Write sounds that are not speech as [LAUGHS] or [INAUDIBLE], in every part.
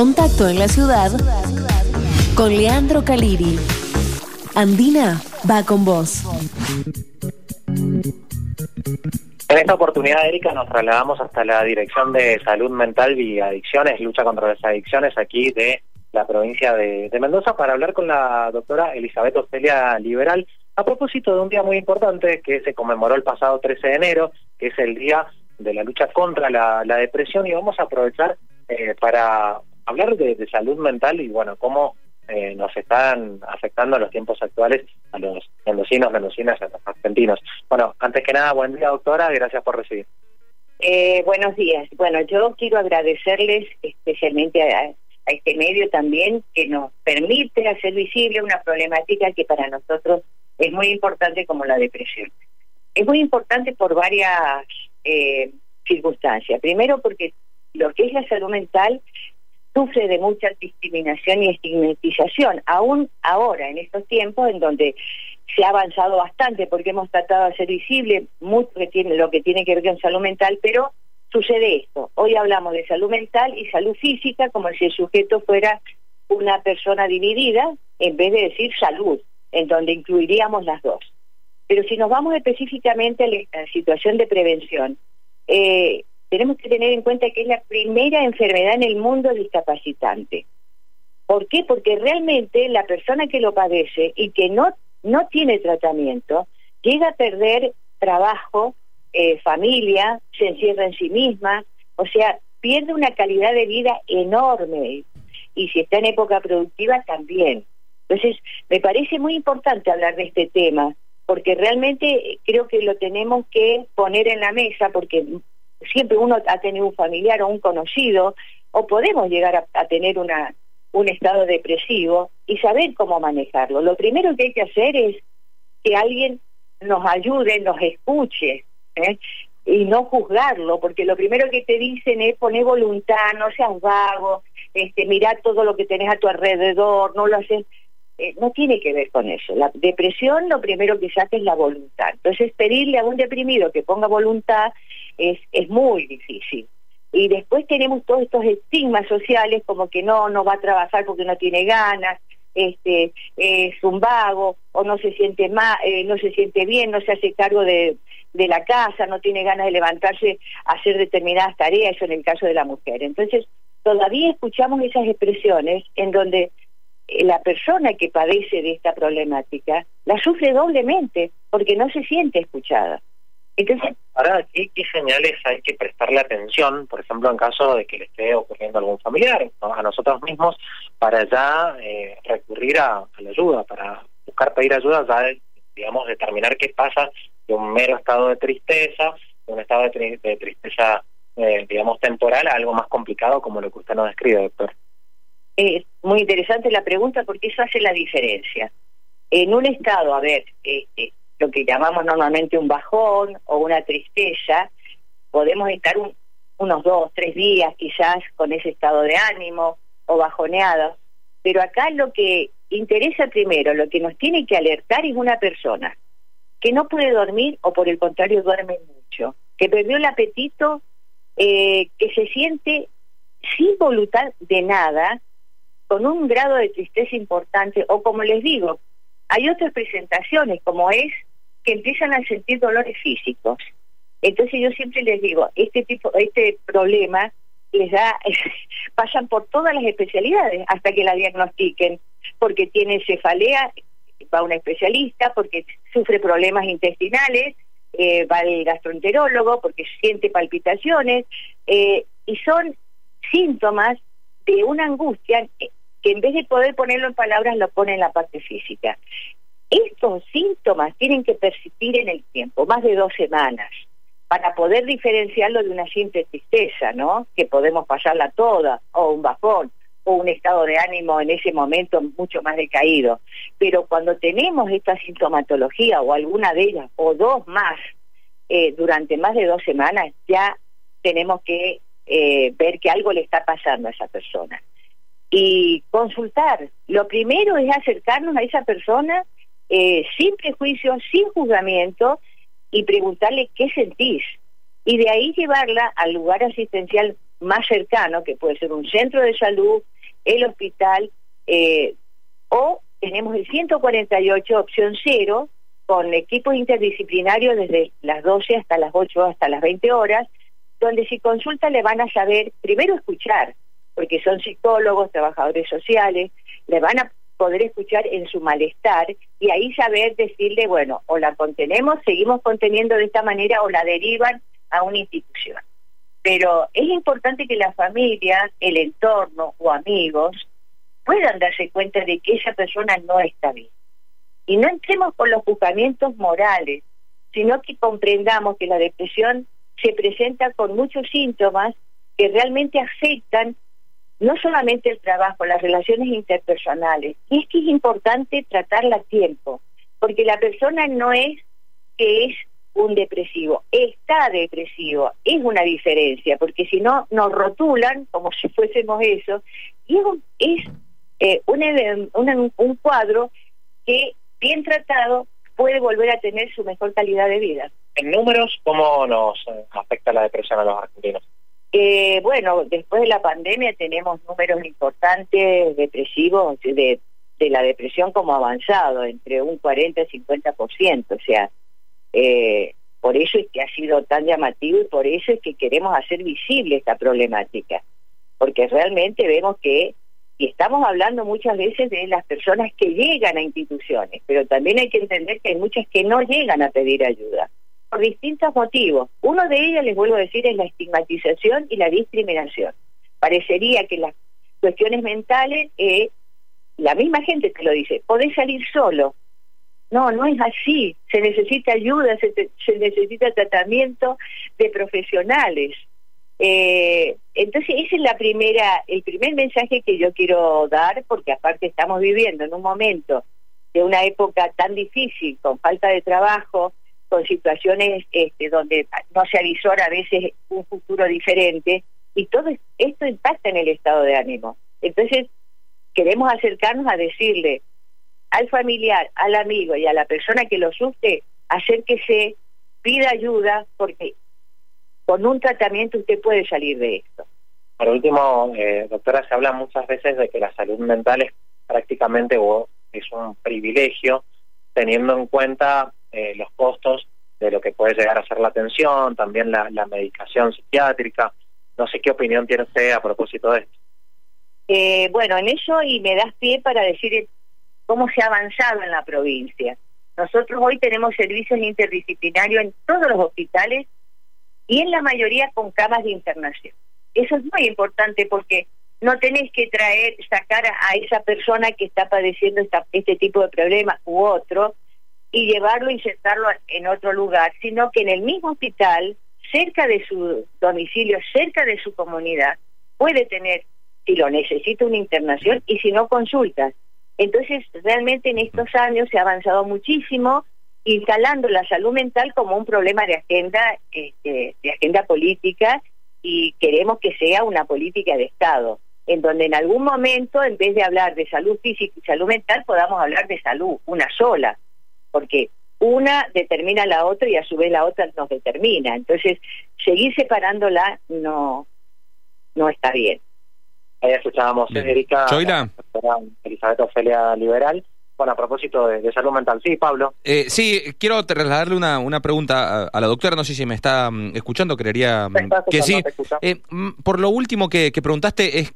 Contacto en la ciudad con Leandro Caliri. Andina va con vos. En esta oportunidad, Erika, nos trasladamos hasta la Dirección de Salud Mental y Adicciones, lucha contra las adicciones aquí de la provincia de, Mendoza para hablar con la doctora Elizabeth Ostelia Liberal a propósito de un día muy importante que se conmemoró el pasado 13 de enero, que es el día de la lucha contra la, depresión y vamos a aprovechar eh, para hablar de, salud mental y bueno, cómo eh, nos están afectando los tiempos actuales a los mendocinos, mendocinas, a los argentinos. Bueno, antes que nada, buen día doctora, gracias por recibir. Eh, buenos días. Bueno, yo quiero agradecerles especialmente a, este medio también que nos permite hacer visible una problemática que para nosotros es muy importante como la depresión. Es muy importante por varias eh, circunstancias. Primero porque lo que es la salud mental sufre de mucha discriminación y estigmatización, aún ahora, en estos tiempos en donde se ha avanzado bastante porque hemos tratado de hacer visible mucho lo que tiene que ver con salud mental, pero sucede esto. Hoy hablamos de salud mental y salud física como si el sujeto fuera una persona dividida en vez de decir salud, en donde incluiríamos las dos. Pero si nos vamos específicamente a la situación de prevención, eh, tenemos que tener en cuenta que es la primera enfermedad en el mundo discapacitante. ¿Por qué? Porque realmente la persona que lo padece y que no, no tiene tratamiento llega a perder trabajo, eh, familia, se encierra en sí misma, o sea, pierde una calidad de vida enorme y si está en época productiva también. Entonces, me parece muy importante hablar de este tema, porque realmente creo que lo tenemos que poner en la mesa, porque siempre uno ha tenido un familiar o un conocido, o podemos llegar a, tener una, un estado depresivo y saber cómo manejarlo. Lo primero que hay que hacer es que alguien nos ayude, nos escuche, ¿eh? y no juzgarlo, porque lo primero que te dicen es poner voluntad, no seas vago, este, mirar todo lo que tenés a tu alrededor, no lo haces, eh, no tiene que ver con eso. La depresión lo primero que saca es la voluntad. Entonces pedirle a un deprimido que ponga voluntad es, es muy difícil. Y después tenemos todos estos estigmas sociales como que no, no va a trabajar porque no tiene ganas, este es un vago o no se siente mal, eh, no se siente bien, no se hace cargo de, de la casa, no tiene ganas de levantarse a hacer determinadas tareas, eso en el caso de la mujer. Entonces, todavía escuchamos esas expresiones en donde eh, la persona que padece de esta problemática la sufre doblemente porque no se siente escuchada. Entonces, ahora, ¿qué, señales hay que prestarle atención, por ejemplo, en caso de que le esté ocurriendo a algún familiar, a nosotros mismos, para ya eh, recurrir a, la ayuda, para buscar pedir ayuda, ya, digamos, determinar qué pasa de un mero estado de tristeza, de un estado de, tristeza, eh, digamos, temporal, a algo más complicado como lo que usted nos describe, doctor? Es muy interesante la pregunta porque eso hace la diferencia. En un estado, a ver, este, lo que llamamos normalmente un bajón o una tristeza, podemos estar unos dos, tres días quizás con ese estado de ánimo o bajoneado, pero acá lo que interesa primero, lo que nos tiene que alertar es una persona que no puede dormir o por el contrario duerme mucho, que perdió el apetito, eh, que se siente sin voluntad de nada, con un grado de tristeza importante, o como les digo, hay otras presentaciones, como es que empiezan a sentir dolores físicos. Entonces yo siempre les digo, este tipo, este problema les da, [LAUGHS] pasan por todas las especialidades hasta que la diagnostiquen, porque tiene cefalea, va a un especialista, porque sufre problemas intestinales, eh, va al gastroenterólogo porque siente palpitaciones, eh, y son síntomas de una angustia que en vez de poder ponerlo en palabras lo pone en la parte física. Estos síntomas tienen que persistir en el tiempo, más de dos semanas, para poder diferenciarlo de una simple tristeza, ¿no? Que podemos pasarla toda, o un bajón, o un estado de ánimo en ese momento mucho más decaído. Pero cuando tenemos esta sintomatología, o alguna de ellas, o dos más, eh, durante más de dos semanas, ya tenemos que eh, ver que algo le está pasando a esa persona. Y consultar. Lo primero es acercarnos a esa persona eh, sin prejuicio, sin juzgamiento y preguntarle qué sentís. Y de ahí llevarla al lugar asistencial más cercano, que puede ser un centro de salud, el hospital, eh, o tenemos el 148 opción cero, con equipos interdisciplinarios desde las 12 hasta las 8 hasta las 20 horas, donde si consulta le van a saber primero escuchar, porque son psicólogos, trabajadores sociales, le van a poder escuchar en su malestar y ahí saber decirle, bueno, o la contenemos, seguimos conteniendo de esta manera o la derivan a una institución. Pero es importante que la familia, el entorno o amigos puedan darse cuenta de que esa persona no está bien. Y no entremos con los juzgamientos morales, sino que comprendamos que la depresión se presenta con muchos síntomas que realmente afectan no solamente el trabajo, las relaciones interpersonales. Y es que es importante tratarla a tiempo, porque la persona no es que es un depresivo, está depresivo, es una diferencia, porque si no nos rotulan como si fuésemos eso, y es, eh, un, un cuadro que bien tratado, puede volver a tener su mejor calidad de vida. En números, ¿cómo nos eh, afecta la depresión a los argentinos? Eh, bueno, después de la pandemia tenemos números importantes depresivos de, de la depresión como avanzado, entre un 40 y 50%. O sea, eh, por eso es que ha sido tan llamativo y por eso es que queremos hacer visible esta problemática. Porque realmente vemos que y estamos hablando muchas veces de las personas que llegan a instituciones, pero también hay que entender que hay muchas que no llegan a pedir ayuda, por distintos motivos. Uno de ellos, les vuelvo a decir, es la estigmatización y la discriminación. Parecería que las cuestiones mentales, eh, la misma gente te lo dice, podés salir solo. No, no es así. Se necesita ayuda, se necesita tratamiento de profesionales. Eh, entonces ese es la primera, el primer mensaje que yo quiero dar, porque aparte estamos viviendo en un momento de una época tan difícil, con falta de trabajo, con situaciones este, donde no se avisora a veces un futuro diferente, y todo esto impacta en el estado de ánimo. Entonces, queremos acercarnos a decirle al familiar, al amigo y a la persona que lo sufre, hacer pida ayuda, porque con un tratamiento usted puede salir de esto. Por último, eh, doctora, se habla muchas veces de que la salud mental es prácticamente o es un privilegio, teniendo en cuenta eh, los costos de lo que puede llegar a ser la atención, también la, medicación psiquiátrica. No sé qué opinión tiene usted a propósito de esto. Eh, bueno, en eso y me das pie para decir cómo se ha avanzado en la provincia. Nosotros hoy tenemos servicios interdisciplinarios en todos los hospitales y en la mayoría con camas de internación. Eso es muy importante porque no tenés que traer, sacar a, esa persona que está padeciendo este tipo de problema u otro y llevarlo, insertarlo en otro lugar, sino que en el mismo hospital, cerca de su domicilio, cerca de su comunidad, puede tener, si lo necesita, una internación y si no, consultas. Entonces, realmente en estos años se ha avanzado muchísimo instalando la salud mental como un problema de agenda, este, de agenda política y queremos que sea una política de Estado, en donde en algún momento, en vez de hablar de salud física y salud mental, podamos hablar de salud, una sola, porque una determina la otra y a su vez la otra nos determina. Entonces, seguir separándola no, no está bien. Ahí escuchábamos, Erika, Elizabeth Ofelia Liberal, bueno, a propósito de, salud mental. Sí, Pablo. Eh, sí, quiero trasladarle una, una pregunta a, la doctora, no sé si me está mm, escuchando, creería mm, que sí. Eh, mm, por lo último que, preguntaste es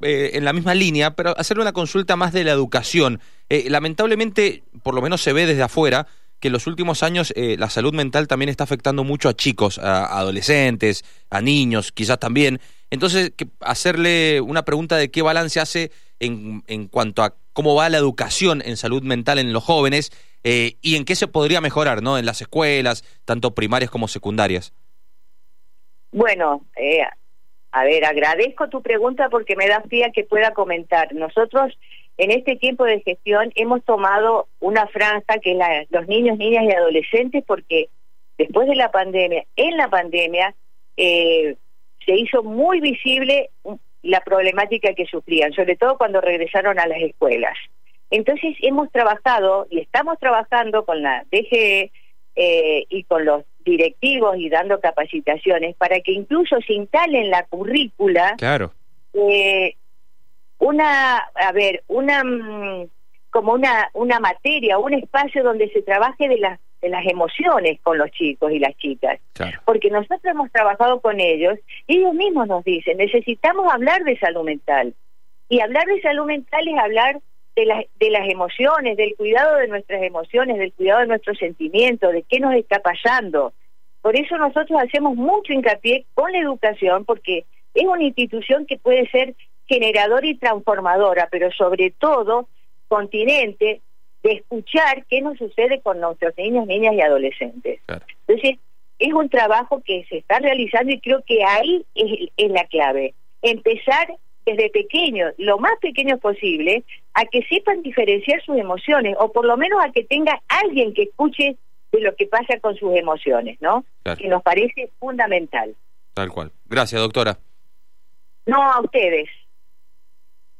eh, en la misma línea, pero hacerle una consulta más de la educación. lamentablemente, por lo menos se ve desde afuera, que en los últimos años la salud mental también está afectando mucho a chicos, a adolescentes, a niños, quizás también. Entonces, hacerle una pregunta de qué balance hace en, cuanto a cómo va la educación en salud mental en los jóvenes eh, y en qué se podría mejorar, ¿no? En las escuelas, tanto primarias como secundarias. Bueno, eh, a ver, agradezco tu pregunta porque me da pie que pueda comentar. Nosotros en este tiempo de gestión hemos tomado una franja que es la, los niños, niñas y adolescentes porque después de la pandemia, en la pandemia, eh, se hizo muy visible la problemática que sufrían, sobre todo cuando regresaron a las escuelas. Entonces hemos trabajado y estamos trabajando con la DGE eh, y con los directivos y dando capacitaciones para que incluso se instale en la currícula claro. eh, una, a ver, una mm, como una una materia, un espacio donde se trabaje de las de las emociones con los chicos y las chicas. Porque nosotros hemos trabajado con ellos y ellos mismos nos dicen, necesitamos hablar de salud mental. Y hablar de salud mental es hablar de, las de las emociones, del cuidado de nuestras emociones, del cuidado de nuestros sentimientos, de qué nos está pasando. Por eso nosotros hacemos mucho hincapié con la educación, porque es una institución que puede ser generadora y transformadora, pero sobre todo continente de escuchar qué nos sucede con nuestros niños, niñas y adolescentes. Entonces, es un trabajo que se está realizando y creo que ahí es, la clave. Empezar desde pequeños, lo más pequeño posible, a que sepan diferenciar sus emociones, o por lo menos a que tenga alguien que escuche de lo que pasa con sus emociones, ¿no? Que nos parece fundamental. Tal cual. Gracias, doctora. No, a ustedes.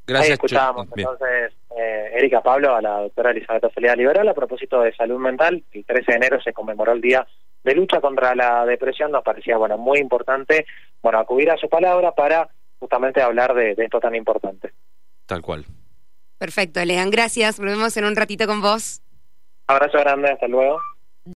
Gracias. Ahí escuchábamos entonces eh, Erika Pablo a la doctora Elizabeth Celida Liberal a propósito de salud mental. El 13 de enero se conmemoró el Día de Lucha contra la Depresión. Nos parecía bueno muy importante bueno acudir a su palabra para justamente hablar de, de esto tan importante. Tal cual. Perfecto, Lean. Gracias. Volvemos en un ratito con vos. Abrazo grande. Hasta luego.